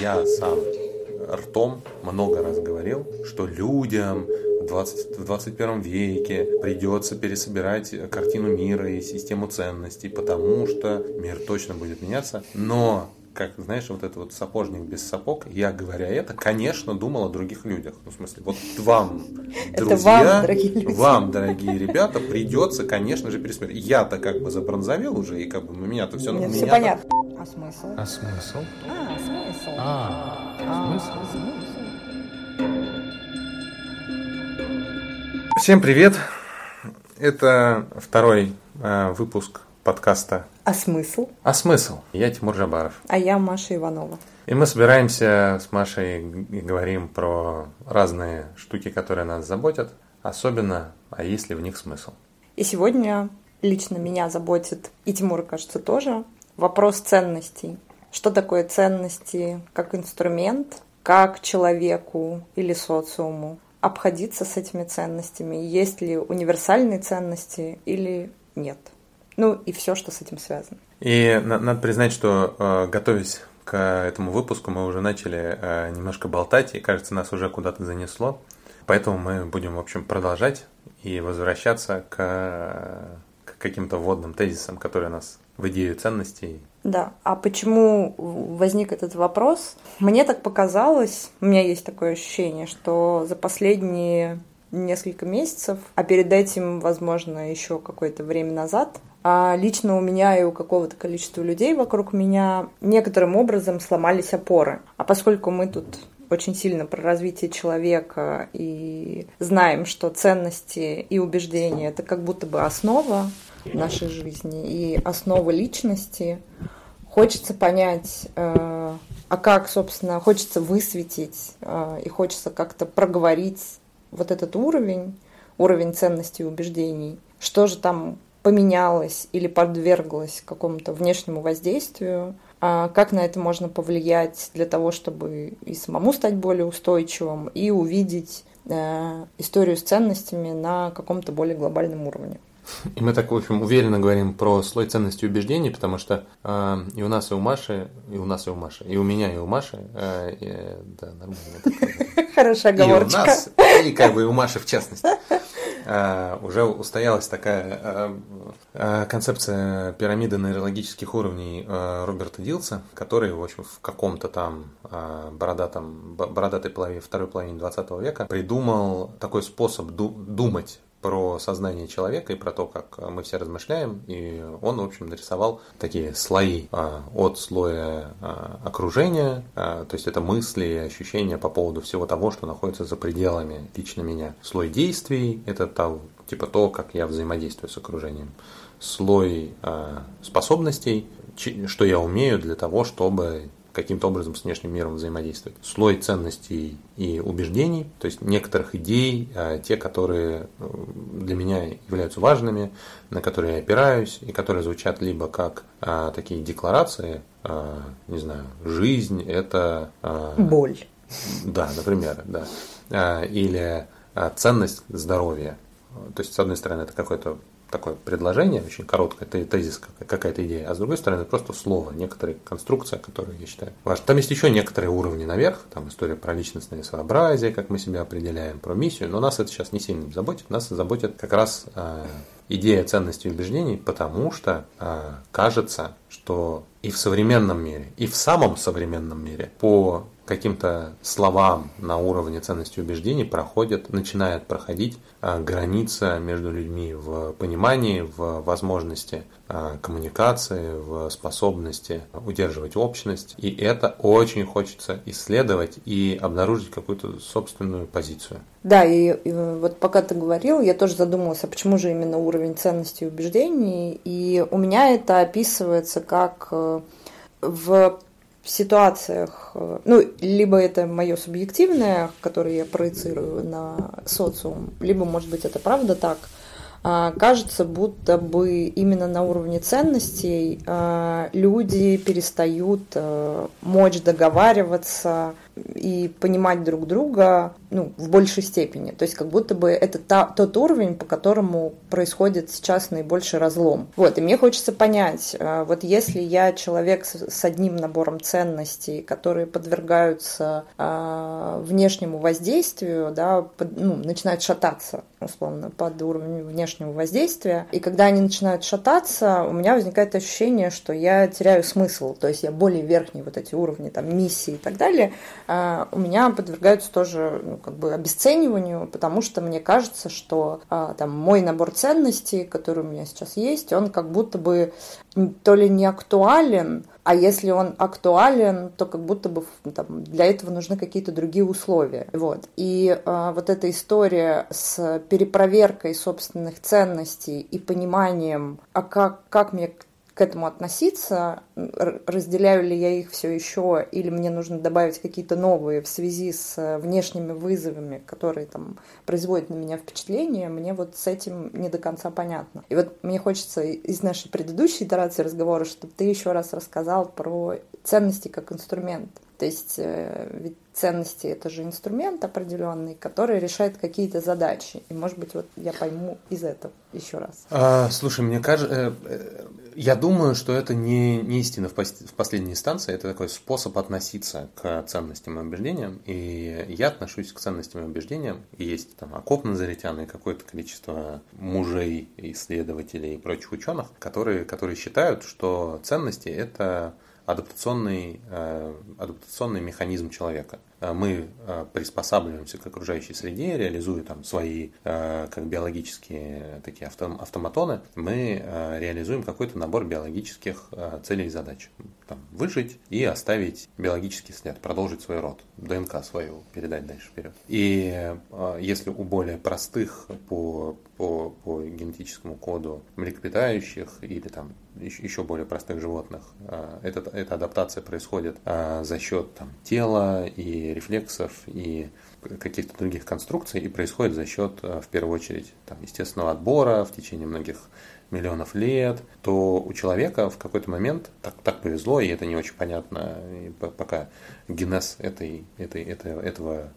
я сам ртом много раз говорил, что людям в, 20, в 21 веке придется пересобирать картину мира и систему ценностей, потому что мир точно будет меняться. Но как, знаешь, вот этот вот сапожник без сапог, я, говоря это, конечно, думал о других людях. Ну, в смысле, вот вам, друзья, вам, дорогие, люди. вам, дорогие ребята, придется, конечно же, пересмотреть. Я-то как бы забронзовел уже, и как бы у меня-то все... Нет, все понятно. А смысл? А смысл? А, смысл. А, а смысл? Всем привет! Это второй э, выпуск подкаста «А смысл?» «А смысл?» Я Тимур Жабаров. А я Маша Иванова. И мы собираемся с Машей и говорим про разные штуки, которые нас заботят, особенно, а есть ли в них смысл. И сегодня лично меня заботит, и Тимура, кажется, тоже, вопрос ценностей. Что такое ценности как инструмент, как человеку или социуму обходиться с этими ценностями, есть ли универсальные ценности или нет. Ну и все, что с этим связано. И надо признать, что э, готовясь к этому выпуску, мы уже начали э, немножко болтать, и кажется, нас уже куда-то занесло. Поэтому мы будем, в общем, продолжать и возвращаться к, к каким-то вводным тезисам, которые нас в идею ценностей да. А почему возник этот вопрос? Мне так показалось, у меня есть такое ощущение, что за последние несколько месяцев, а перед этим, возможно, еще какое-то время назад, а лично у меня и у какого-то количества людей вокруг меня некоторым образом сломались опоры. А поскольку мы тут очень сильно про развитие человека и знаем, что ценности и убеждения это как будто бы основа нашей жизни. И основа личности, хочется понять, э, а как, собственно, хочется высветить э, и хочется как-то проговорить вот этот уровень, уровень ценностей и убеждений, что же там поменялось или подверглось какому-то внешнему воздействию, а как на это можно повлиять для того, чтобы и самому стать более устойчивым, и увидеть э, историю с ценностями на каком-то более глобальном уровне. И мы так, в общем, уверенно говорим про слой ценностей и убеждений, потому что э, и у нас, и у Маши, и у нас, и у Маши, и у меня, и у Маши, э, э, да, нормально. Хорошая оговорочка. И у нас, и как бы и у Маши в частности. Uh, уже устоялась такая uh, uh, концепция пирамиды нейрологических уровней Роберта Дилса, который, в общем, в каком-то там бородатом, бородатой половине, второй половине 20 века придумал такой способ думать про сознание человека и про то, как мы все размышляем. И он, в общем, нарисовал такие слои а, от слоя а, окружения, а, то есть это мысли и ощущения по поводу всего того, что находится за пределами лично меня. Слой действий – это то, типа то, как я взаимодействую с окружением. Слой способностей, что я умею для того, чтобы каким-то образом с внешним миром взаимодействовать. Слой ценностей и убеждений, то есть некоторых идей, а, те, которые э, для меня являются важными, на которые я опираюсь, и которые звучат либо как а, такие декларации, а, не знаю, жизнь это... Боль. Да, например, да. Или ценность здоровья. То есть, с одной стороны, это какой-то такое предложение, очень короткое, тезис, какая-то идея, а с другой стороны просто слово, некоторая конструкция, которую я считаю важной. Там есть еще некоторые уровни наверх, там история про личностное своеобразие, как мы себя определяем, про миссию, но нас это сейчас не сильно заботит, нас заботит как раз э, идея ценностей убеждений, потому что э, кажется, что и в современном мире, и в самом современном мире по каким-то словам на уровне ценностей и убеждений проходит, начинает проходить а, граница между людьми в понимании, в возможности а, коммуникации, в способности удерживать общность. И это очень хочется исследовать и обнаружить какую-то собственную позицию. Да, и, и вот пока ты говорил, я тоже задумалась, а почему же именно уровень ценностей и убеждений. И у меня это описывается как э, в в ситуациях, э, ну, либо это мое субъективное, которое я проецирую на социум, либо, может быть, это правда так, а, кажется, будто бы именно на уровне ценностей а, люди перестают э, мочь договариваться и понимать друг друга ну, в большей степени. То есть как будто бы это та, тот уровень, по которому происходит сейчас наибольший разлом. Вот, и мне хочется понять, э, вот если я человек с, с одним набором ценностей, которые подвергаются э, внешнему воздействию, да, под, ну, начинают шататься, условно, под уровнем внешнего воздействия, и когда они начинают шататься, у меня возникает ощущение, что я теряю смысл, то есть я более верхние вот эти уровни, там, миссии и так далее, э, у меня подвергаются тоже, ну, как бы обесцениванию, потому что мне кажется, что э, там мой набор ценностей, который у меня сейчас есть, он как будто бы то ли не актуален, а если он актуален, то как будто бы там, для этого нужны какие-то другие условия. Вот. И э, вот эта история с перепроверкой собственных ценностей и пониманием, а как, как мне к этому относиться, разделяю ли я их все еще, или мне нужно добавить какие-то новые в связи с э, внешними вызовами, которые там производят на меня впечатление, мне вот с этим не до конца понятно. И вот мне хочется из нашей предыдущей итерации разговора, чтобы ты еще раз рассказал про ценности как инструмент. То есть э, ведь ценности это же инструмент определенный, который решает какие-то задачи. И может быть вот я пойму из этого еще раз. А, слушай, мне кажется, э, я думаю, что это не, не истина в, в последней инстанции, это такой способ относиться к ценностям и убеждениям. И я отношусь к ценностям и убеждениям. И есть там окоп назаритян и какое-то количество мужей, исследователей и прочих ученых, которые, которые считают, что ценности это адаптационный, э, адаптационный механизм человека. Э, мы э, приспосабливаемся к окружающей среде, реализуя там свои как биологические такие автоматоны, мы реализуем какой-то набор биологических целей и задач. Там, выжить и оставить биологический след, продолжить свой род, ДНК свою передать дальше вперед. И если у более простых по, по, по генетическому коду млекопитающих или там еще более простых животных, эта, эта адаптация происходит за счет там, тела и рефлексов и каких-то других конструкций и происходит за счет, э, в первую очередь, там, естественного отбора в течение многих миллионов лет, то у человека в какой-то момент так, так повезло, и это не очень понятно, пока генез этой, этой, этой, этого а,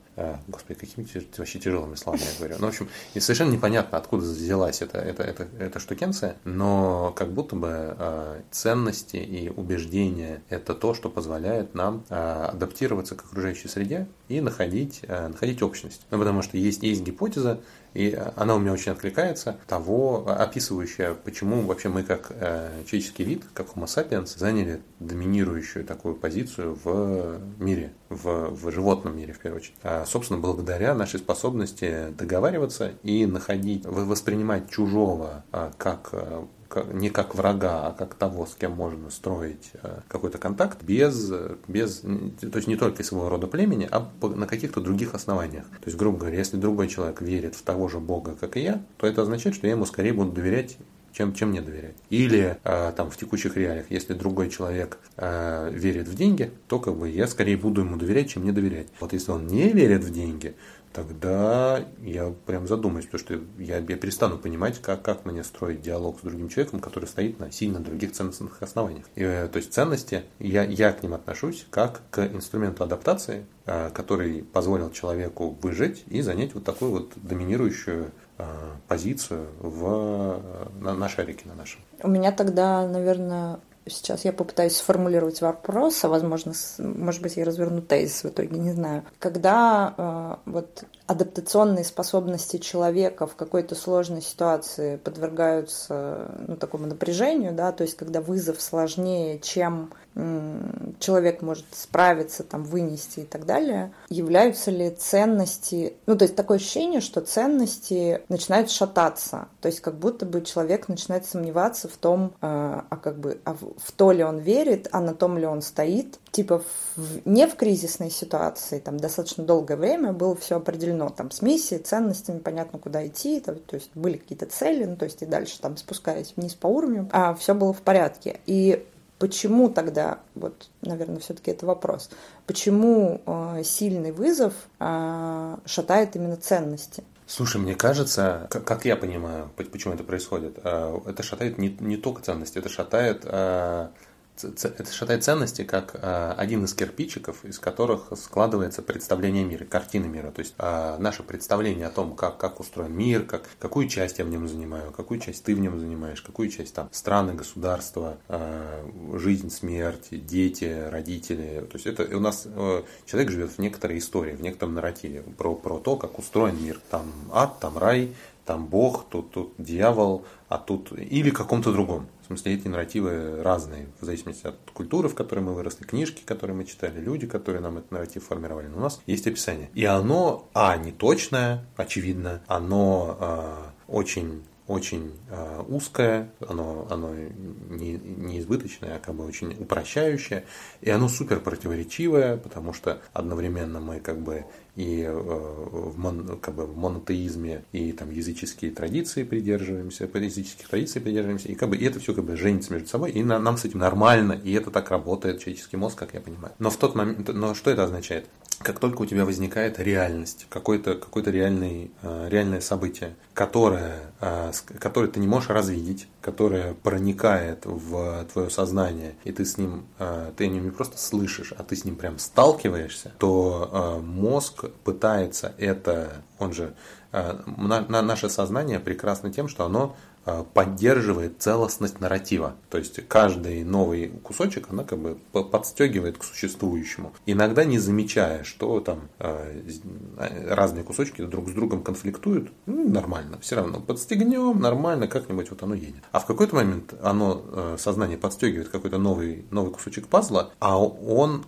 господи, какими вообще тяжелыми словами я говорю. Ну, в общем, и совершенно непонятно, откуда взялась эта, эта, эта, эта штукенция, но как будто бы э, ценности и убеждения – это то, что позволяет нам э, адаптироваться к окружающей среде и находить, э, находить общность. Ну, потому что есть, есть гипотеза, и она у меня очень откликается, того, описывающая, почему вообще мы как э, человеческий вид, как Homo sapiens, заняли доминирующую такую позицию в мире, в, в животном мире в первую очередь. А, собственно, благодаря нашей способности договариваться и находить, воспринимать чужого а, как а, не как врага, а как того, с кем можно строить э, какой-то контакт без, без, то есть не только своего рода племени, а на каких-то других основаниях. То есть, грубо говоря, если другой человек верит в того же Бога, как и я, то это означает, что я ему скорее буду доверять чем, чем не доверять. Или э, там в текущих реалиях, если другой человек э, верит в деньги, то как бы я скорее буду ему доверять, чем не доверять. Вот если он не верит в деньги, тогда я прям задумаюсь, потому что я, я перестану понимать, как, как мне строить диалог с другим человеком, который стоит на сильно других ценностных основаниях. И, э, то есть ценности, я, я к ним отношусь как к инструменту адаптации, э, который позволил человеку выжить и занять вот такую вот доминирующую позицию в, на, на шарике на нашем. У меня тогда, наверное, Сейчас я попытаюсь сформулировать вопрос, а возможно, может быть, я разверну тезис в итоге, не знаю. Когда э, вот адаптационные способности человека в какой-то сложной ситуации подвергаются ну, такому напряжению, да, то есть когда вызов сложнее, чем человек может справиться, там, вынести и так далее, являются ли ценности, ну, то есть такое ощущение, что ценности начинают шататься, то есть как будто бы человек начинает сомневаться в том, а, а как бы, а в то ли он верит, а на том ли он стоит, типа в, не в кризисной ситуации, там достаточно долгое время было все определено, там с миссией, ценностями, понятно, куда идти, там, то есть были какие-то цели, ну, то есть и дальше там спускаясь вниз по уровню, а все было в порядке. И Почему тогда, вот, наверное, все-таки это вопрос, почему э, сильный вызов э, шатает именно ценности? Слушай, мне кажется, как, я понимаю, почему это происходит, э, это шатает не, не только ценности, это шатает э, это считает ценности как э, один из кирпичиков, из которых складывается представление мира, картина мира. То есть э, наше представление о том, как, как устроен мир, как, какую часть я в нем занимаю, какую часть ты в нем занимаешь, какую часть там страны, государства, э, жизнь, смерть, дети, родители. То есть это у нас э, человек живет в некоторой истории, в некотором нарративе про, про то, как устроен мир. Там ад, там рай, там Бог, тут, тут дьявол, а тут или каком-то другом. В смысле, эти нарративы разные, в зависимости от культуры, в которой мы выросли, книжки, которые мы читали, люди, которые нам этот нарратив формировали. Но у нас есть описание. И оно, а, не точное, очевидно, оно э, очень очень э, узкое, оно, оно не, не избыточное, а как бы очень упрощающее, и оно супер противоречивое, потому что одновременно мы как бы и э, в, мон, как бы в монотеизме, и там языческие традиции придерживаемся, языческих традиций придерживаемся, и как бы и это все как бы женится между собой, и на, нам с этим нормально, и это так работает человеческий мозг, как я понимаю. Но в тот момент, но что это означает? Как только у тебя возникает реальность, какое-то какое реальное, э, реальное событие, которое, э, которое ты не можешь развидеть, которое проникает в твое сознание, и ты с ним, ты о нем не просто слышишь, а ты с ним прям сталкиваешься, то мозг пытается это, он же, э, наше сознание прекрасно тем, что оно поддерживает целостность нарратива. То есть каждый новый кусочек, она как бы подстегивает к существующему. Иногда не замечая, что там э, разные кусочки друг с другом конфликтуют, ну, нормально, все равно подстегнем, нормально, как-нибудь вот оно едет. А в какой-то момент оно, сознание подстегивает какой-то новый, новый кусочек пазла, а он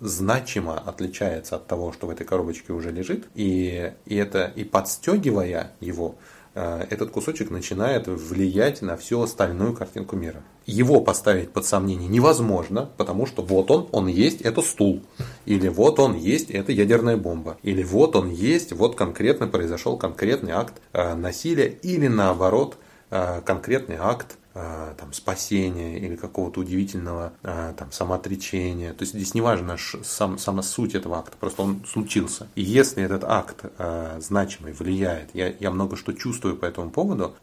значимо отличается от того, что в этой коробочке уже лежит, и, и это и подстегивая его, э, этот кусочек начинает влиять на всю остальную картинку мира. Его поставить под сомнение невозможно, потому что вот он, он есть, это стул. Или вот он есть, это ядерная бомба. Или вот он есть, вот конкретно произошел конкретный акт э, насилия. Или наоборот, э, конкретный акт Э, там, спасения или какого-то удивительного э, там, самоотречения. То есть здесь не важно сам, сама суть этого акта, просто он случился. И если этот акт э, значимый влияет, я, я много что чувствую по этому поводу,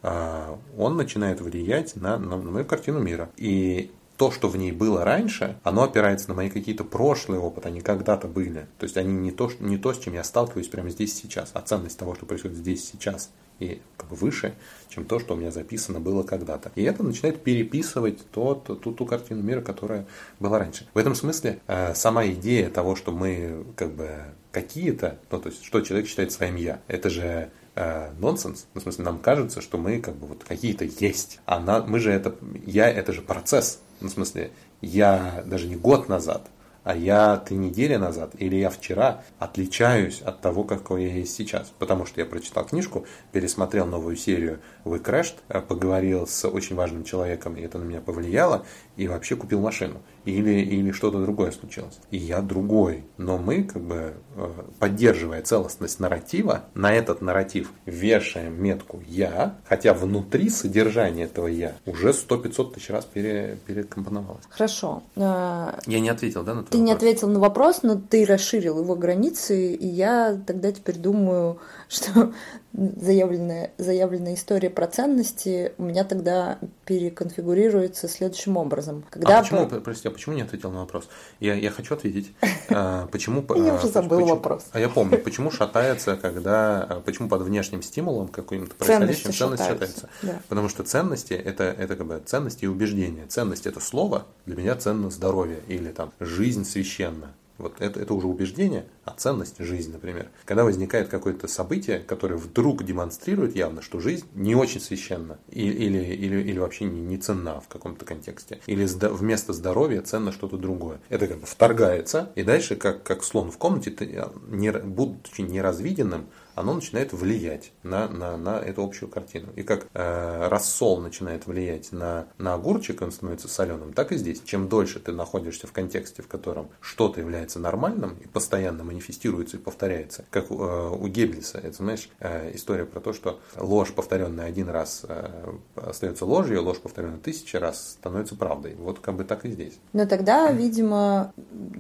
он начинает влиять на, на мою картину мира. И то, что в ней было раньше, оно опирается на мои какие-то прошлые опыты, они когда-то были. То есть они не то, не то, с чем я сталкиваюсь прямо здесь сейчас, а ценность того, что происходит здесь сейчас и как бы выше, чем то, что у меня записано было когда-то. И это начинает переписывать тот, ту, ту картину мира, которая была раньше. В этом смысле э, сама идея того, что мы как бы какие-то, ну то есть что человек считает своим я, это же э, нонсенс. Ну, в смысле, нам кажется, что мы как бы вот какие-то есть. А на, мы же это, я это же процесс. Ну, в смысле, я даже не год назад, а я три недели назад или я вчера отличаюсь от того, какой я есть сейчас. Потому что я прочитал книжку, пересмотрел новую серию «Вы Crashed», э, поговорил с очень важным человеком, и это на меня повлияло, и вообще купил машину. Или, или что-то другое случилось. И я другой. Но мы, как бы, э, поддерживая целостность нарратива, на этот нарратив вешаем метку «я», хотя внутри содержания этого «я» уже сто-пятьсот тысяч раз пере, перекомпоновалось. Хорошо. А, я не ответил, да, на твой Ты вопрос? не ответил на вопрос, но ты расширил его границы, и я тогда теперь думаю, что заявленная, заявленная история про ценности у меня тогда переконфигурируется следующим образом. Когда а почему, по... прости, а почему не ответил на вопрос? Я, я хочу ответить. А, почему... Я уже забыл вопрос. А я помню, почему шатается, когда... А, почему под внешним стимулом каким-то происходящим ценность шатается? Потому что ценности это, это как бы ценности и убеждения. Ценность это слово, для меня ценно здоровье или там жизнь священна. Вот это, это уже убеждение, а ценность жизни, например. Когда возникает какое-то событие, которое вдруг демонстрирует явно, что жизнь не очень священна или, или, или, или вообще не, не ценна в каком-то контексте. Или вместо здоровья ценно что-то другое. Это как бы вторгается, и дальше, как, как слон в комнате, ты, не, будучи неразвиденным, оно начинает влиять на, на, на эту общую картину. И как э, рассол начинает влиять на, на огурчик, он становится соленым, так и здесь. Чем дольше ты находишься в контексте, в котором что-то является нормальным и постоянно манифестируется и повторяется, как э, у Геббельса, это, знаешь, э, история про то, что ложь, повторенная один раз, э, остается ложью, ложь, повторенная тысячи раз, становится правдой. Вот как бы так и здесь. Но тогда, видимо,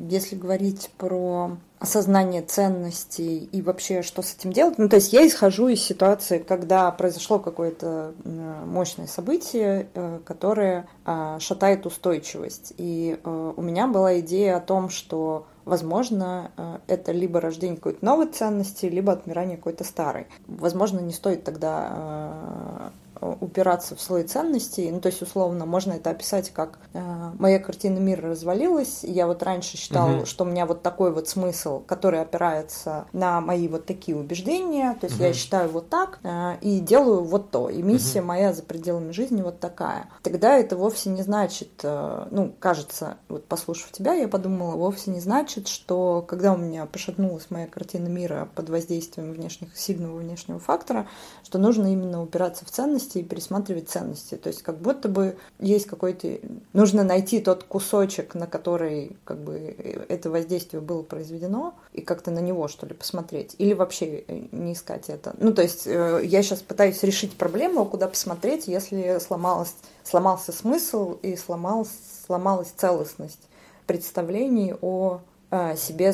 если говорить про осознание ценностей и вообще что с этим делать. Ну, то есть я исхожу из ситуации, когда произошло какое-то мощное событие, э, которое а, шатает устойчивость. И э, у меня была идея о том, что возможно, э, это либо рождение какой-то новой ценности, либо отмирание какой-то старой. Возможно, не стоит тогда упираться в слой ценностей. Ну, то есть, условно, можно это описать как э, моя картина мира развалилась. Я вот раньше считала, угу. что у меня вот такой вот смысл, который опирается на мои вот такие убеждения. То есть, угу. я считаю вот так э, и делаю вот то. И миссия угу. моя за пределами жизни вот такая. Тогда это вовсе не значит, э, ну, кажется, вот послушав тебя, я подумала, вовсе не значит, что когда у меня пошатнулась моя картина мира под воздействием внешних, сильного внешнего фактора, что нужно именно упираться в ценности ценности и пересматривать ценности. То есть как будто бы есть какой-то... Нужно найти тот кусочек, на который как бы это воздействие было произведено, и как-то на него, что ли, посмотреть. Или вообще э, не искать это. Ну, то есть э, я сейчас пытаюсь решить проблему, куда посмотреть, если сломалась, сломался смысл и сломалась, сломалась целостность представлений о э, себе,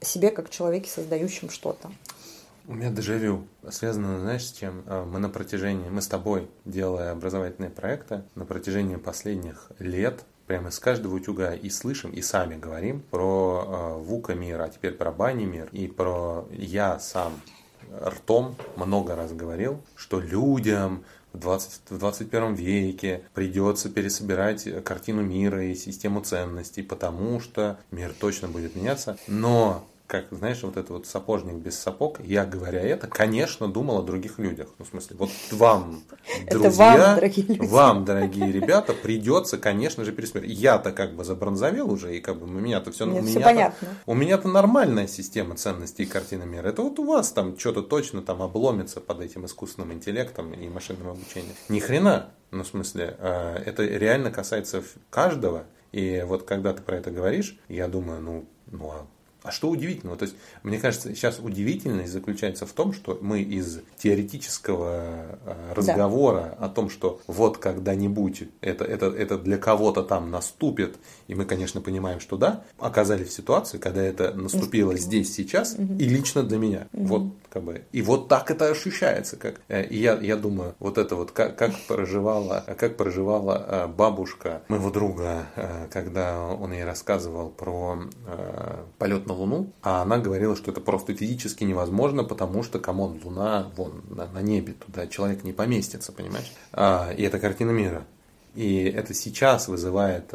себе как человеке, создающем что-то. У меня дежавю связано, знаешь, с чем? А, мы на протяжении, мы с тобой, делая образовательные проекты, на протяжении последних лет прямо из каждого утюга и слышим, и сами говорим про э, ВУКа мир, а теперь про бани мир, и про я сам ртом много раз говорил, что людям в, 20, в 21 веке придется пересобирать картину мира и систему ценностей, потому что мир точно будет меняться. Но как, знаешь, вот этот вот сапожник без сапог, я, говоря это, конечно, думал о других людях. Ну, в смысле, вот вам, друзья, вам, дорогие, вам, дорогие ребята, придется, конечно же, пересмотреть. Я-то как бы забронзовел уже, и как бы у меня-то все, Нет, у меня понятно. У меня-то нормальная система ценностей и картины мира. Это вот у вас там что-то точно там обломится под этим искусственным интеллектом и машинным обучением. Ни хрена. Ну, в смысле, э, это реально касается каждого. И вот когда ты про это говоришь, я думаю, ну, ну а а что удивительного? То есть, мне кажется, сейчас удивительность заключается в том, что мы из теоретического э, разговора да. о том, что вот когда-нибудь это, это, это для кого-то там наступит, и мы, конечно, понимаем, что да, оказались в ситуации, когда это наступило Наступило. здесь, сейчас, угу. и лично для меня. Угу. Вот как бы. И вот так это ощущается. Как, э, и я, я думаю, вот это вот, как, как проживала, как проживала э, бабушка моего друга, когда он ей рассказывал про полет на Луну, а она говорила, что это просто физически невозможно, потому что, come on, Луна вон на, на небе, туда человек не поместится, понимаешь? А, и это картина мира. И это сейчас вызывает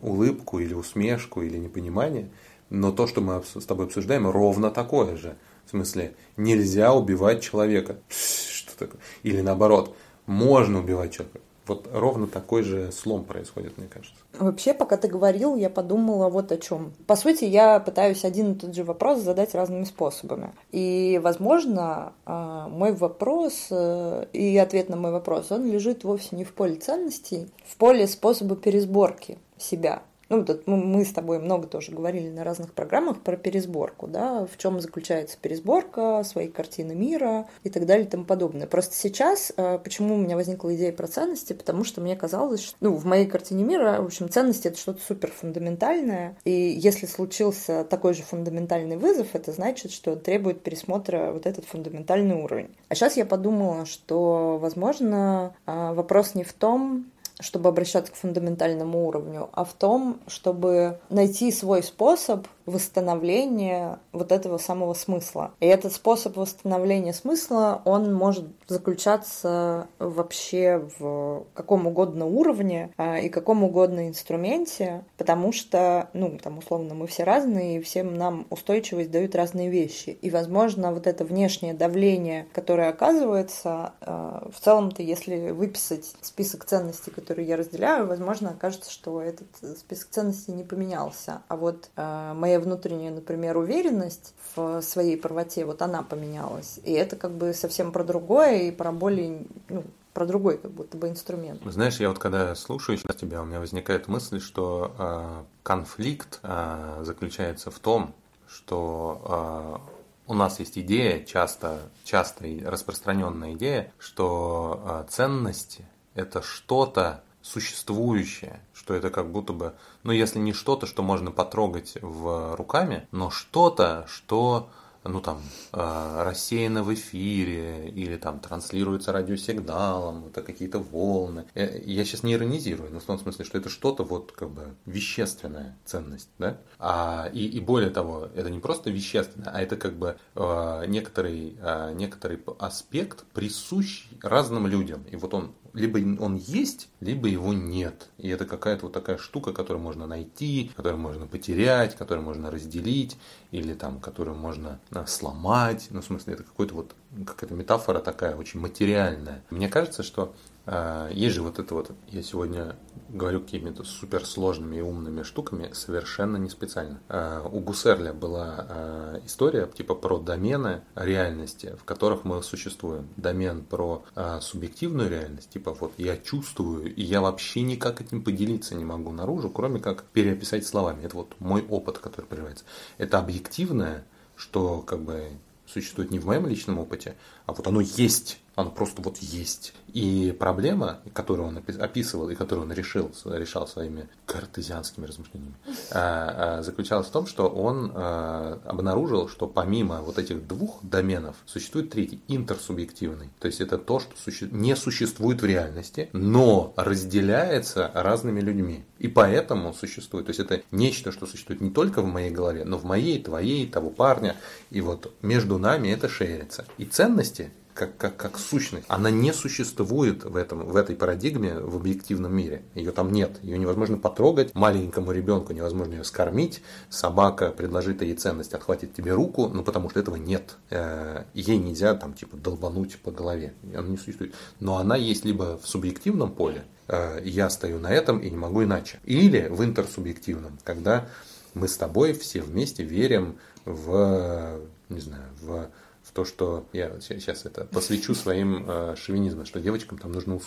улыбку или усмешку или непонимание, но то, что мы с тобой обсуждаем, ровно такое же. Смысле, нельзя убивать человека. Что такое? Или наоборот, можно убивать человека. Вот ровно такой же слом происходит, мне кажется. Вообще, пока ты говорил, я подумала вот о чем. По сути, я пытаюсь один и тот же вопрос задать разными способами. И, возможно, а, мой вопрос э, и ответ на мой вопрос, он лежит вовсе не в поле ценностей, в поле способа пересборки себя. Ну, тут мы с тобой много тоже говорили на разных программах про пересборку, да, в чем заключается пересборка, своей картины мира и так далее и тому подобное. Просто сейчас, э, почему у меня возникла идея про ценности, потому что мне казалось, что, ну, в моей картине мира, в общем, ценности это что-то супер фундаментальное, и если случился такой же фундаментальный вызов, это значит, что требует пересмотра вот этот фундаментальный уровень. А сейчас я подумала, что, возможно, э, вопрос не в том, чтобы обращаться к фундаментальному уровню, а в том, чтобы найти свой способ восстановления вот этого самого смысла. И этот способ восстановления смысла, он может заключаться вообще в каком угодно уровне а, и каком угодно инструменте, потому что, ну, там, условно, мы все разные, и всем нам устойчивость дают разные вещи. И, возможно, вот это внешнее давление, которое оказывается, а, в целом-то, если выписать список ценностей, которые я разделяю, возможно, окажется, что этот список ценностей не поменялся. А вот а, моя моя внутренняя, например, уверенность в своей правоте, вот она поменялась. И это как бы совсем про другое и про более, ну, про другой как будто бы инструмент. Знаешь, я вот когда слушаю сейчас тебя, у меня возникает мысль, что э, конфликт э, заключается в том, что э, у нас есть идея, часто, часто распространенная идея, что э, ценности это что-то, существующее, что это как будто бы, ну если не что-то, что можно потрогать в руками, но что-то, что ну там э, рассеяно в эфире или там транслируется радиосигналом, это какие-то волны. Э, я сейчас не иронизирую, но в том смысле, что это что-то вот как бы вещественная ценность, да? А, и, и более того, это не просто вещественное, а это как бы э, некоторый, некоторый аспект присущий разным людям. И вот он либо он есть, либо его нет. И это какая-то вот такая штука, которую можно найти, которую можно потерять, которую можно разделить, или там, которую можно а, сломать. Ну, в смысле, это какой-то вот какая-то метафора такая очень материальная. Мне кажется, что э, есть же вот это вот, я сегодня говорю какими-то суперсложными и умными штуками совершенно не специально. Э, у Гусерля была э, история типа про домены реальности, в которых мы существуем. Домен про э, субъективную реальность, типа вот я чувствую, и я вообще никак этим поделиться не могу наружу, кроме как переописать словами. Это вот мой опыт, который проявляется. Это объективное, что как бы существует не в моем личном опыте, а вот оно есть, оно просто вот есть. И проблема, которую он описывал и которую он решил, решал своими картезианскими размышлениями, а, а, заключалась в том, что он а, обнаружил, что помимо вот этих двух доменов существует третий, интерсубъективный. То есть это то, что не существует в реальности, но разделяется разными людьми. И поэтому существует. То есть это нечто, что существует не только в моей голове, но в моей, твоей, того парня. И вот между нами это шерится. И ценности как, как, как сущность, она не существует в, этом, в этой парадигме в объективном мире. Ее там нет. Ее невозможно потрогать, маленькому ребенку невозможно ее скормить, собака предложит ей ценность, отхватит тебе руку, ну потому что этого нет. Э, ей нельзя там типа долбануть по голове. Она не существует. Но она есть либо в субъективном поле, э, я стою на этом и не могу иначе, или в интерсубъективном, когда мы с тобой все вместе верим в, не знаю, в то, что я сейчас это посвящу своим э, шовинизмом, что девочкам там нужно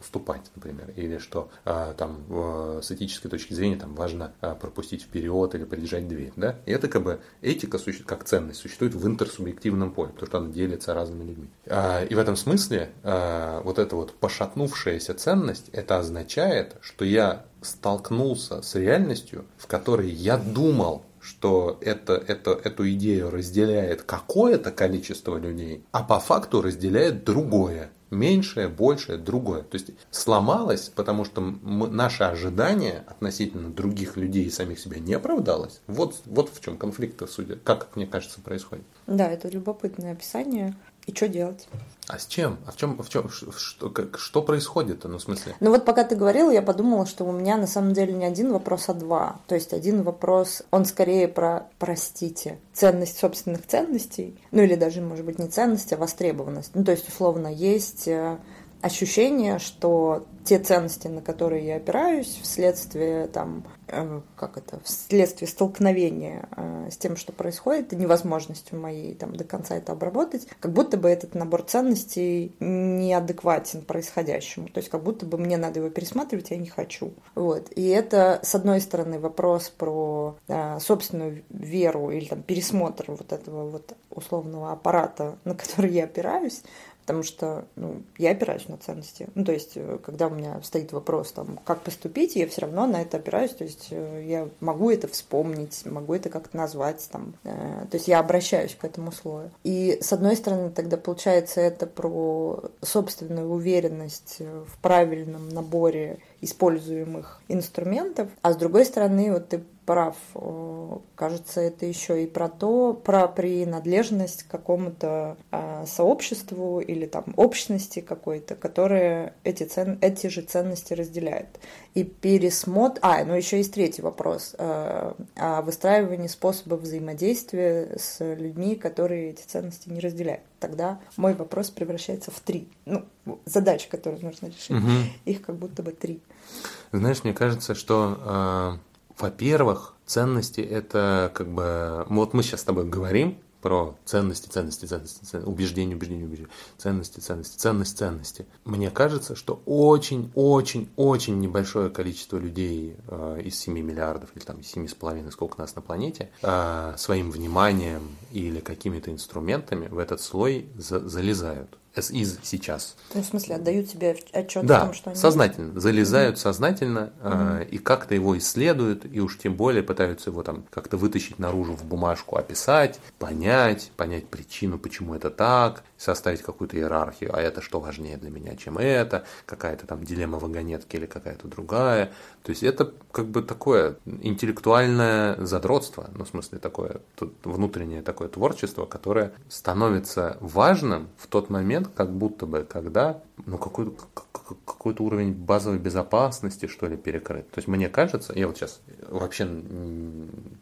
уступать, например, или что э, там э, с этической точки зрения там важно э, пропустить вперед или придержать дверь, да? И это как бы этика как ценность существует в интерсубъективном поле, потому что она делится разными людьми. Э, и в этом смысле э, вот эта вот пошатнувшаяся ценность, это означает, что я столкнулся с реальностью, в которой я думал, что это, это, эту идею разделяет какое-то количество людей, а по факту разделяет другое. Меньшее, большее, другое. То есть сломалось, потому что мы, наше ожидание относительно других людей и самих себя не оправдалось. Вот, вот в чем конфликт, судя, как мне кажется, происходит. Да, это любопытное описание. И что делать? А с чем? А в чем, в чем что, как, что происходит? Ну, в смысле? Ну, вот пока ты говорила, я подумала, что у меня на самом деле не один вопрос, а два. То есть один вопрос, он скорее про, простите, ценность собственных ценностей, ну или даже, может быть, не ценность, а востребованность. Ну, то есть, условно, есть э, ощущение, что те ценности, на которые я опираюсь, вследствие там, э, как это, вследствие столкновения э, с тем, что происходит, и невозможностью моей там до конца это обработать, как будто бы этот набор ценностей неадекватен происходящему. То есть как будто бы мне надо его пересматривать, я не хочу. Вот. И это, с одной стороны, вопрос про э, собственную веру или там пересмотр вот этого вот условного аппарата, на который я опираюсь, потому что ну, я опираюсь на ценности. Ну, то есть, э, когда у меня стоит вопрос, там, как поступить, я все равно на это опираюсь, то есть, э, я могу это вспомнить, могу это как-то назвать, там, э, то есть, я обращаюсь к этому слою. И, с одной стороны, тогда получается это про собственную уверенность в правильном наборе используемых инструментов, а с другой стороны, вот ты прав. Э, кажется, это еще и про то, про принадлежность к какому-то э, сообществу или там общности какой-то, которая эти, цен... эти же ценности разделяет. И пересмотр... А, ну еще есть третий вопрос. Э, о выстраивании способов взаимодействия с людьми, которые эти ценности не разделяют. Тогда мой вопрос превращается в три. Ну, задачи, которые нужно решить. Угу. Их как будто бы три. Знаешь, мне кажется, что во-первых, ценности это как бы... Вот мы сейчас с тобой говорим про ценности, ценности, ценности, ценности убеждения, убеждения, убеждения, ценности, ценности, ценность, ценности. Мне кажется, что очень-очень-очень небольшое количество людей э, из 7 миллиардов или там из 7,5, сколько нас на планете, э, своим вниманием или какими-то инструментами в этот слой за залезают. Is сейчас. Ну, в смысле, отдают себе отчет да, о том, что они... сознательно, залезают mm-hmm. сознательно mm-hmm. Э, и как-то его исследуют, и уж тем более пытаются его там как-то вытащить наружу в бумажку, описать, понять, понять причину, почему это так, составить какую-то иерархию, а это что важнее для меня, чем это, какая-то там дилемма вагонетки или какая-то другая. То есть это как бы такое интеллектуальное задротство, ну, в смысле такое внутреннее такое творчество, которое становится важным в тот момент, как будто бы, когда ну, какой-то какой-то уровень базовой безопасности, что ли, перекрыт. То есть мне кажется, я вот сейчас вообще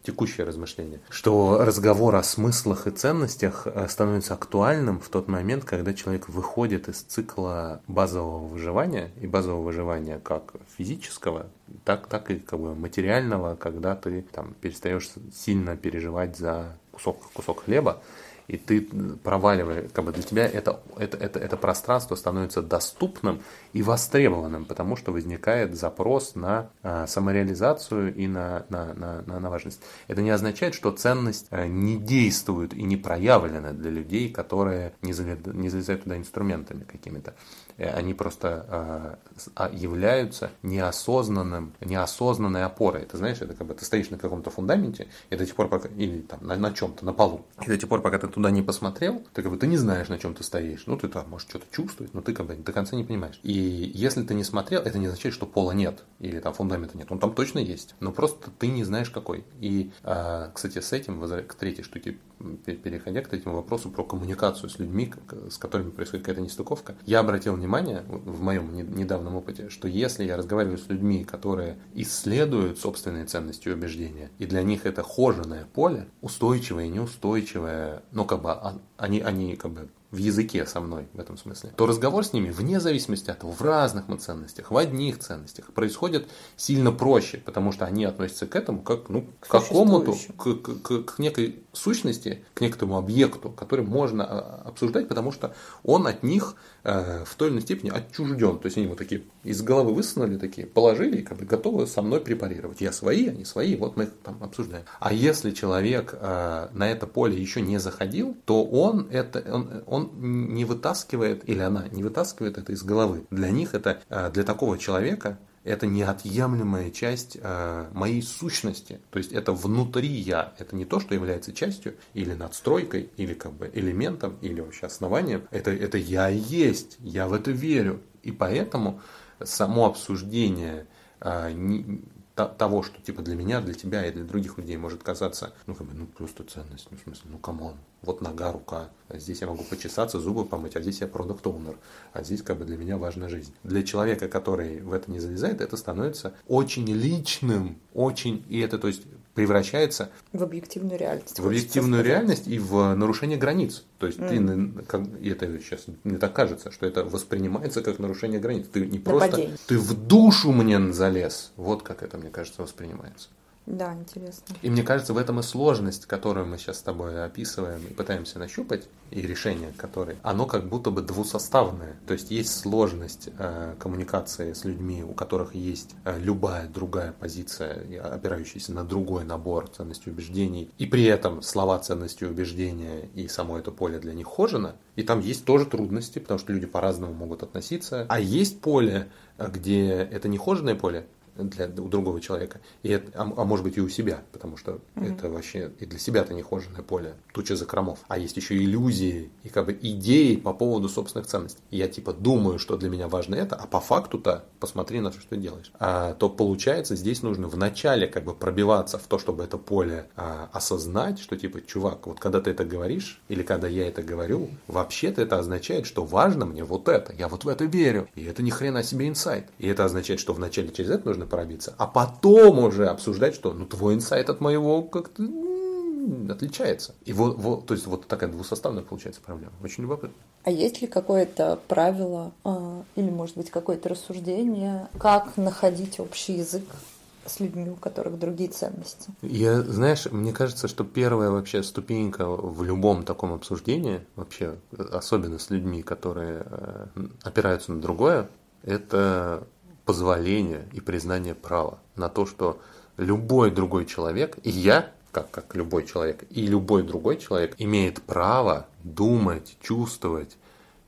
текущее размышление, что разговор о смыслах и ценностях э, становится актуальным в тот момент, когда человек выходит из цикла базового выживания и базового выживания как физического, так, так и как бы материального, когда ты там перестаешь сильно переживать за кусок, кусок хлеба, и ты проваливаешь, как бы для тебя это, это, это, это пространство становится доступным и востребованным, потому что возникает запрос на а, самореализацию и на, на, на, на, на важность. Это не означает, что ценность а, не действует и не проявлена для людей, которые не, залез, не залезают туда инструментами какими-то. Э, они просто а, а, являются неосознанным, неосознанной опорой. Ты знаешь, это как бы ты стоишь на каком-то фундаменте, и до тех пор, пока, или там на, на чем-то, на полу, и до тех пор, пока ты туда не посмотрел, ты как бы ты не знаешь, на чем ты стоишь. Ну, ты там, может, что-то чувствуешь, но ты как бы до конца не понимаешь. И если ты не смотрел, это не означает, что пола нет, или там фундамента нет. Он там точно есть, но просто ты не знаешь, какой. И, а, кстати, с этим, к третьей штуке, переходя к этому вопросу про коммуникацию с людьми, с которыми происходит какая-то нестыковка, я обратил внимание в моем недавнем опыте, что если я разговариваю с людьми, которые исследуют собственные ценности и убеждения, и для них это хоженое поле, устойчивое, неустойчивое, но как бы а, они, они как бы в языке со мной в этом смысле, то разговор с ними, вне зависимости от того, в разных мы ценностях, в одних ценностях, происходит сильно проще, потому что они относятся к этому как ну, к какому-то, к, к, к некой сущности, к некоторому объекту, который можно а, обсуждать, потому что он от них э, в той или иной степени отчужден. То есть они вот такие из головы высунули, такие положили и как бы готовы со мной препарировать. Я свои, они свои, вот мы их там обсуждаем. А если человек э, на это поле еще не заходил, то он это он, он не вытаскивает, или она не вытаскивает это из головы. Для них это, э, для такого человека, это неотъемлемая часть э, моей сущности. То есть это внутри я. Это не то, что является частью или надстройкой, или как бы элементом, или вообще основанием. Это, это я есть. Я в это верю. И поэтому само обсуждение не, того, что типа для меня, для тебя и для других людей может казаться, ну как бы, ну просто ценность, ну в смысле, ну come on, вот нога, рука, а здесь я могу почесаться, зубы помыть, а здесь я product owner а здесь как бы для меня важна жизнь. Для человека, который в это не залезает, это становится очень личным, очень, и это то есть превращается в объективную реальность. В объективную реальность и в нарушение границ. То есть mm. ты, как, это сейчас мне так кажется, что это воспринимается как нарушение границ. Ты не Нападение. просто, ты в душу мне залез. Вот как это, мне кажется, воспринимается. Да, интересно. И мне кажется, в этом и сложность, которую мы сейчас с тобой описываем и пытаемся нащупать, и решение которое, оно как будто бы двусоставное. То есть есть сложность э, коммуникации с людьми, у которых есть э, любая другая позиция, опирающаяся на другой набор ценностей убеждений, и при этом слова ценности убеждения и само это поле для них хожено. И там есть тоже трудности, потому что люди по-разному могут относиться. А есть поле, э, где это не хоженое поле, для у другого человека, и это, а, а может быть и у себя, потому что mm-hmm. это вообще и для себя это нехоженное поле, туча закромов. А есть еще иллюзии и как бы идеи по поводу собственных ценностей. И я типа думаю, что для меня важно это, а по факту-то посмотри на то, что ты делаешь. А, то получается здесь нужно вначале как бы пробиваться в то, чтобы это поле а, осознать, что типа, чувак, вот когда ты это говоришь, или когда я это говорю, вообще-то это означает, что важно мне вот это, я вот в это верю, и это ни хрена себе инсайт. И это означает, что вначале через это нужно пробиться, а потом уже обсуждать, что ну твой инсайт от моего как-то отличается. И вот, вот, то есть вот такая двусоставная получается проблема. Очень любопытно. А есть ли какое-то правило а, или, может быть, какое-то рассуждение, как находить общий язык с людьми, у которых другие ценности? Я, знаешь, мне кажется, что первая вообще ступенька в любом таком обсуждении, вообще, особенно с людьми, которые э, опираются на другое, это позволение и признание права на то, что любой другой человек, и я, как, как любой человек, и любой другой человек имеет право думать, чувствовать,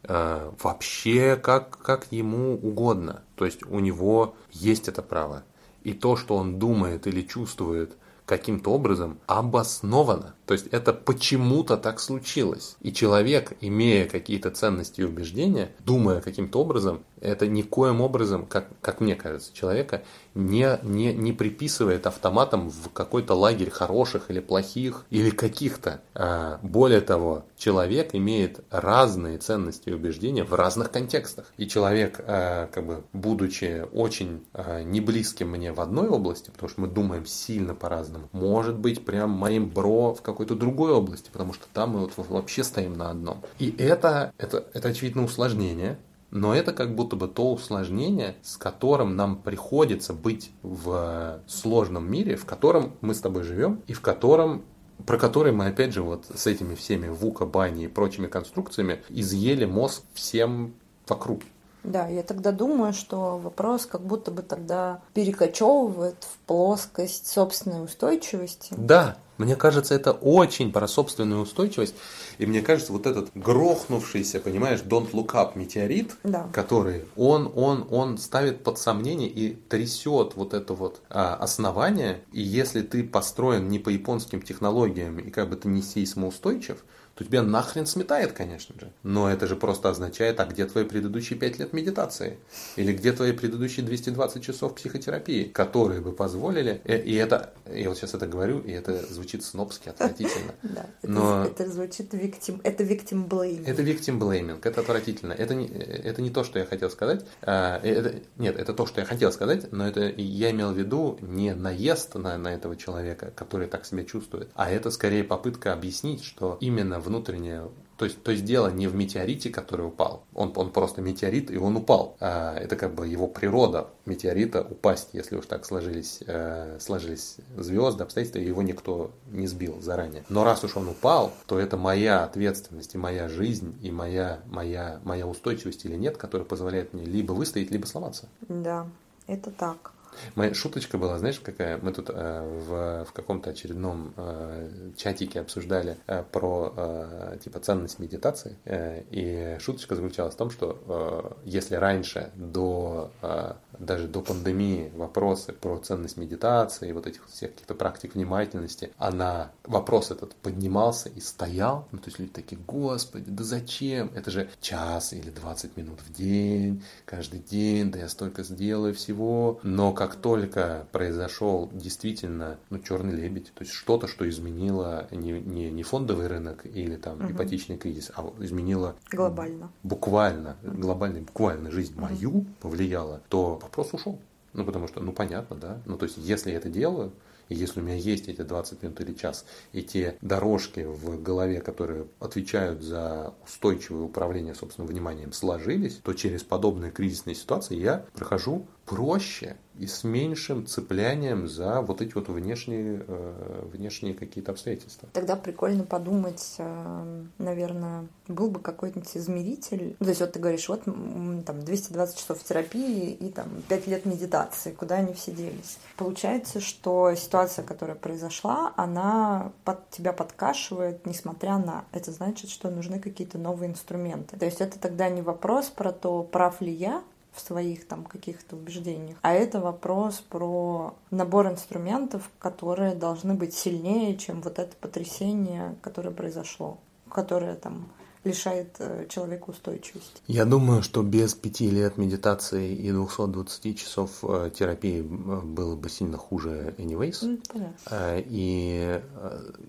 э, вообще как, как ему угодно. То есть у него есть это право. И то, что он думает или чувствует каким-то образом, обосновано. То есть это почему-то так случилось. И человек, имея какие-то ценности и убеждения, думая каким-то образом, это никоим образом, как, как мне кажется, человека не, не, не приписывает автоматом в какой-то лагерь хороших или плохих, или каких-то. А, более того, человек имеет разные ценности и убеждения в разных контекстах. И человек, а, как бы, будучи очень а, неблизким мне в одной области, потому что мы думаем сильно по-разному, может быть прям моим бро в каком какой-то другой области, потому что там мы вот вообще стоим на одном. И это, это, это очевидно усложнение, но это как будто бы то усложнение, с которым нам приходится быть в сложном мире, в котором мы с тобой живем, и в котором про который мы, опять же, вот с этими всеми ВУКа, Бани и прочими конструкциями изъели мозг всем вокруг. Да, я тогда думаю, что вопрос как будто бы тогда перекочевывает в плоскость собственной устойчивости. Да, мне кажется, это очень про собственную устойчивость. И мне кажется, вот этот грохнувшийся, понимаешь, Don't Look Up метеорит, да. который он, он, он ставит под сомнение и трясет вот это вот а, основание. И если ты построен не по японским технологиям и как бы ты не сейсмоустойчив, то тебя нахрен сметает, конечно же. Но это же просто означает, а где твои предыдущие 5 лет медитации? Или где твои предыдущие 220 часов психотерапии, которые бы позволили... Э, и это, я вот сейчас это говорю, и это звучит снобски, отвратительно. Да, Но... это звучит victim, это victim blaming. Это victim blaming, это отвратительно. Это не, это не то, что я хотел сказать. А, это, нет, это то, что я хотел сказать, но это я имел в виду не наезд на, на этого человека, который так себя чувствует, а это скорее попытка объяснить, что именно внутреннее то есть, то есть дело не в метеорите, который упал. Он, он просто метеорит, и он упал. А, это как бы его природа метеорита упасть, если уж так сложились, э, сложились звезды, обстоятельства, и его никто не сбил заранее. Но раз уж он упал, то это моя ответственность, и моя жизнь, и моя, моя, моя устойчивость или нет, которая позволяет мне либо выстоять, либо сломаться. Да, это так. Моя шуточка была, знаешь, какая? Мы тут э, в, в каком-то очередном э, чатике обсуждали э, про э, типа ценность медитации, э, и шуточка заключалась в том, что э, если раньше до э, даже до пандемии вопросы про ценность медитации, вот этих всех каких-то практик внимательности, она вопрос этот поднимался и стоял, ну то есть люди такие, господи, да зачем? Это же час или 20 минут в день, каждый день, да я столько сделаю всего, но как как только произошел действительно ну, черный лебедь, то есть что-то, что изменило не, не, не фондовый рынок или там угу. ипотечный кризис, а изменило глобально, буквально, глобально, буквально жизнь угу. мою повлияло, то вопрос ушел. Ну, потому что, ну, понятно, да. Ну, то есть, если я это делаю, и если у меня есть эти 20 минут или час, и те дорожки в голове, которые отвечают за устойчивое управление собственным вниманием, сложились, то через подобные кризисные ситуации я прохожу проще и с меньшим цеплянием за вот эти вот внешние, э, внешние какие-то обстоятельства. Тогда прикольно подумать, э, наверное, был бы какой-нибудь измеритель. То есть вот ты говоришь, вот там 220 часов терапии и там 5 лет медитации, куда они все делись. Получается, что ситуация, которая произошла, она под тебя подкашивает, несмотря на... Это значит, что нужны какие-то новые инструменты. То есть это тогда не вопрос про то, прав ли я, в своих там каких-то убеждениях. А это вопрос про набор инструментов, которые должны быть сильнее, чем вот это потрясение, которое произошло, которое там лишает э, человека устойчивости. Я думаю, что без пяти лет медитации и 220 часов э, терапии было бы сильно хуже anyways. Mm, и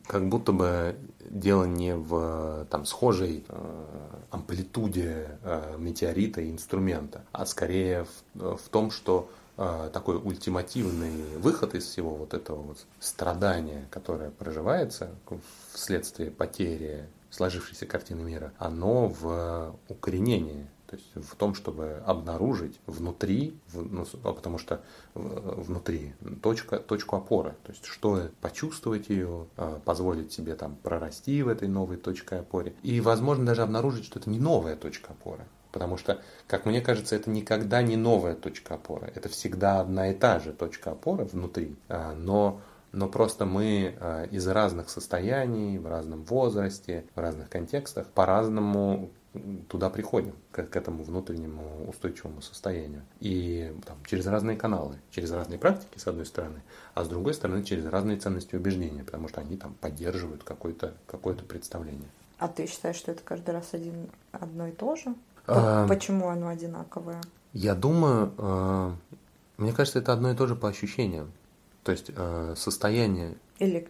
как будто бы дело не в там схожей амплитуде метеорита и инструмента, а скорее в, в том, что такой ультимативный выход из всего вот этого вот страдания, которое проживается вследствие потери сложившейся картины мира, оно в укоренении, то есть в том, чтобы обнаружить внутри, ну, а потому что внутри точка, точку опоры, то есть что почувствовать ее, а, позволить себе там прорасти в этой новой точке опоры и, возможно, даже обнаружить, что это не новая точка опоры, Потому что, как мне кажется, это никогда не новая точка опоры. Это всегда одна и та же точка опоры внутри. Но но просто мы э, из разных состояний, в разном возрасте, в разных контекстах по-разному туда приходим, к, к этому внутреннему устойчивому состоянию. И там, через разные каналы, через разные практики, с одной стороны, а с другой стороны, через разные ценности и убеждения, потому что они там поддерживают какое-то какое представление. А ты считаешь, что это каждый раз один, одно и то же? А, Почему оно одинаковое? Я думаю, э, мне кажется, это одно и то же по ощущениям. То есть э, состояние... Или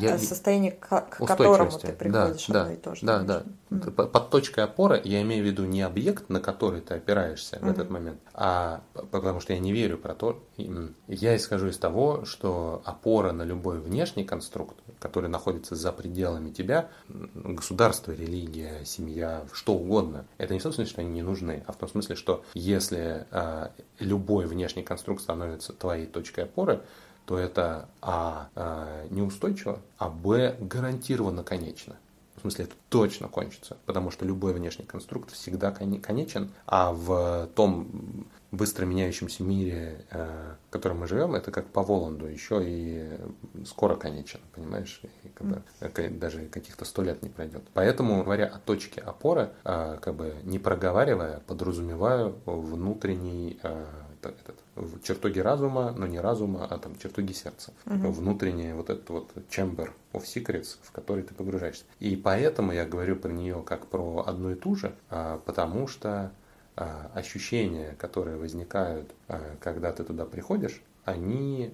я, состояние, к, к которому ты приходишь да, одно и то же. Да, да. Mm. Под точкой опоры я имею в виду не объект, на который ты опираешься mm-hmm. в этот момент, а потому что я не верю про то, я исхожу из того, что опора на любой внешний конструкт, который находится за пределами тебя, государство, религия, семья, что угодно, это не в том смысле, что они не нужны, а в том смысле, что если а, любой внешний конструкт становится твоей точкой опоры, то это а, а неустойчиво, а б гарантированно конечно. В смысле, это точно кончится, потому что любой внешний конструкт всегда конечен, а в том быстро меняющемся мире, э, в котором мы живем, это как по Воланду, еще и скоро конечен, понимаешь? И как бы, даже каких-то сто лет не пройдет. Поэтому, говоря о точке опоры, э, как бы не проговаривая, подразумеваю внутренний э, этот, в чертоге разума, но не разума, а там чертоги сердца. Угу. Внутренний вот этот вот chamber of secrets, в который ты погружаешься. И поэтому я говорю про нее как про одну и ту же, а, потому что а, ощущения, которые возникают, а, когда ты туда приходишь, они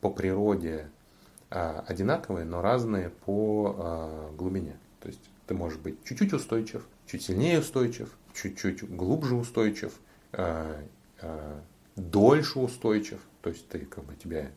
по природе одинаковые, но разные по глубине. То есть ты можешь быть чуть-чуть устойчив, чуть сильнее устойчив, чуть-чуть глубже устойчив, дольше устойчив, то есть ты как бы тебя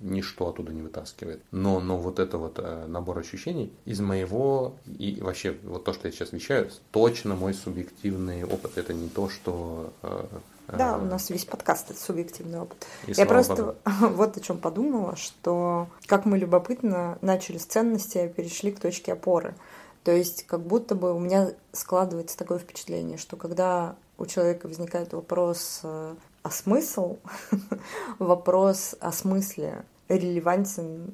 ничто оттуда не вытаскивает. Но, но вот это вот э, набор ощущений из моего и вообще вот то, что я сейчас вещаю, точно мой субъективный опыт. Это не то, что э, да, у нас весь подкаст это субъективный опыт. И Я просто Богу. вот о чем подумала, что как мы любопытно начали с ценности, а перешли к точке опоры. То есть как будто бы у меня складывается такое впечатление, что когда у человека возникает вопрос э, а смысл, вопрос о смысле, релевантен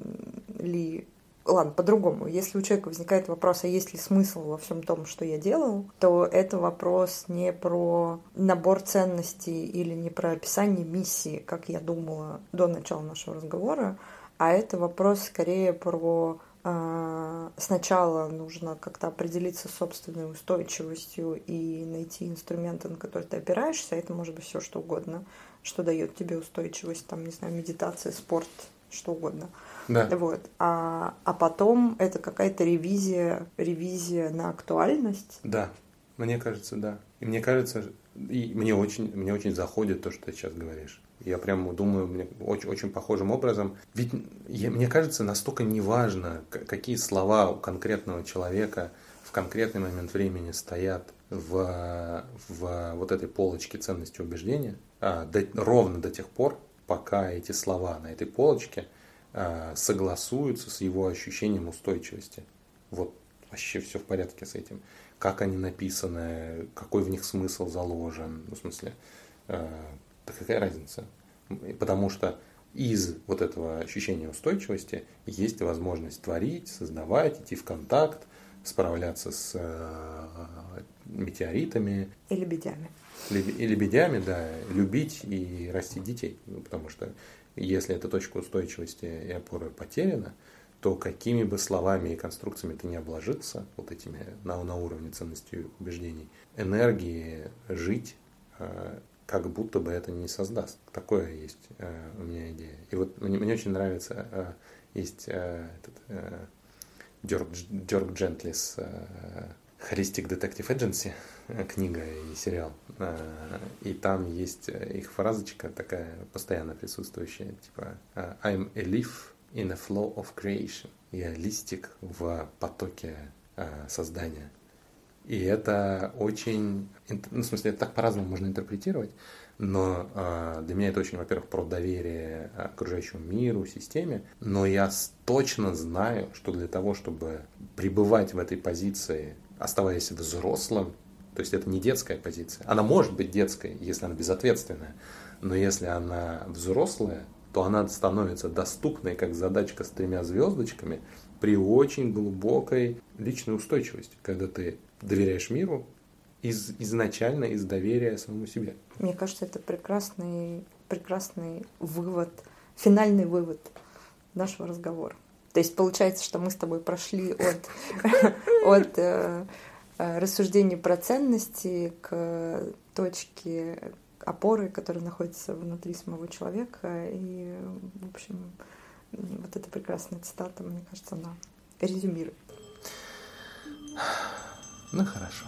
ли Ладно, по-другому. Если у человека возникает вопрос, а есть ли смысл во всем том, что я делал, то это вопрос не про набор ценностей или не про описание миссии, как я думала до начала нашего разговора, а это вопрос скорее про сначала нужно как-то определиться с собственной устойчивостью и найти инструменты, на которые ты опираешься. Это может быть все что угодно, что дает тебе устойчивость, там, не знаю, медитация, спорт, что угодно. Да. Вот. А, а потом это какая-то ревизия, ревизия на актуальность. Да, мне кажется, да. И мне кажется, и мне очень, мне очень заходит то, что ты сейчас говоришь. Я прямо думаю, мне очень, очень похожим образом. Ведь я, мне кажется, настолько неважно, какие слова у конкретного человека в конкретный момент времени стоят в, в вот этой полочке ценности убеждения, а, до, ровно до тех пор, пока эти слова на этой полочке а, согласуются с его ощущением устойчивости. Вот вообще все в порядке с этим. Как они написаны, какой в них смысл заложен, в смысле, да какая разница? Потому что из вот этого ощущения устойчивости есть возможность творить, создавать, идти в контакт, справляться с э, метеоритами. И лебедями. И лебедями, да, любить и расти детей. Ну, потому что если эта точка устойчивости и опоры потеряна, то какими бы словами и конструкциями ты не обложился, вот этими на, на уровне ценностей убеждений, энергии жить э, как будто бы это не создаст. Такое есть э, у меня идея. И вот мне, мне очень нравится, э, есть э, этот э, Дёрк, Дёрк Джентлис э, Holistic Detective Agency, книга и сериал. Э, и там есть э, их фразочка такая постоянно присутствующая, типа I'm a leaf in a flow of creation. Я листик в потоке э, создания. И это очень, ну, в смысле, это так по-разному можно интерпретировать, но э, для меня это очень, во-первых, про доверие окружающему миру, системе, но я точно знаю, что для того, чтобы пребывать в этой позиции, оставаясь взрослым, то есть это не детская позиция, она может быть детской, если она безответственная, но если она взрослая, то она становится доступной как задачка с тремя звездочками при очень глубокой личной устойчивости, когда ты доверяешь миру из, изначально из доверия самому себе. Мне кажется, это прекрасный, прекрасный вывод, финальный вывод нашего разговора. То есть получается, что мы с тобой прошли от, от э, э, рассуждений про ценности к точке опоры, которая находится внутри самого человека. И, в общем, вот эта прекрасная цитата, мне кажется, она резюмирует. Ну хорошо.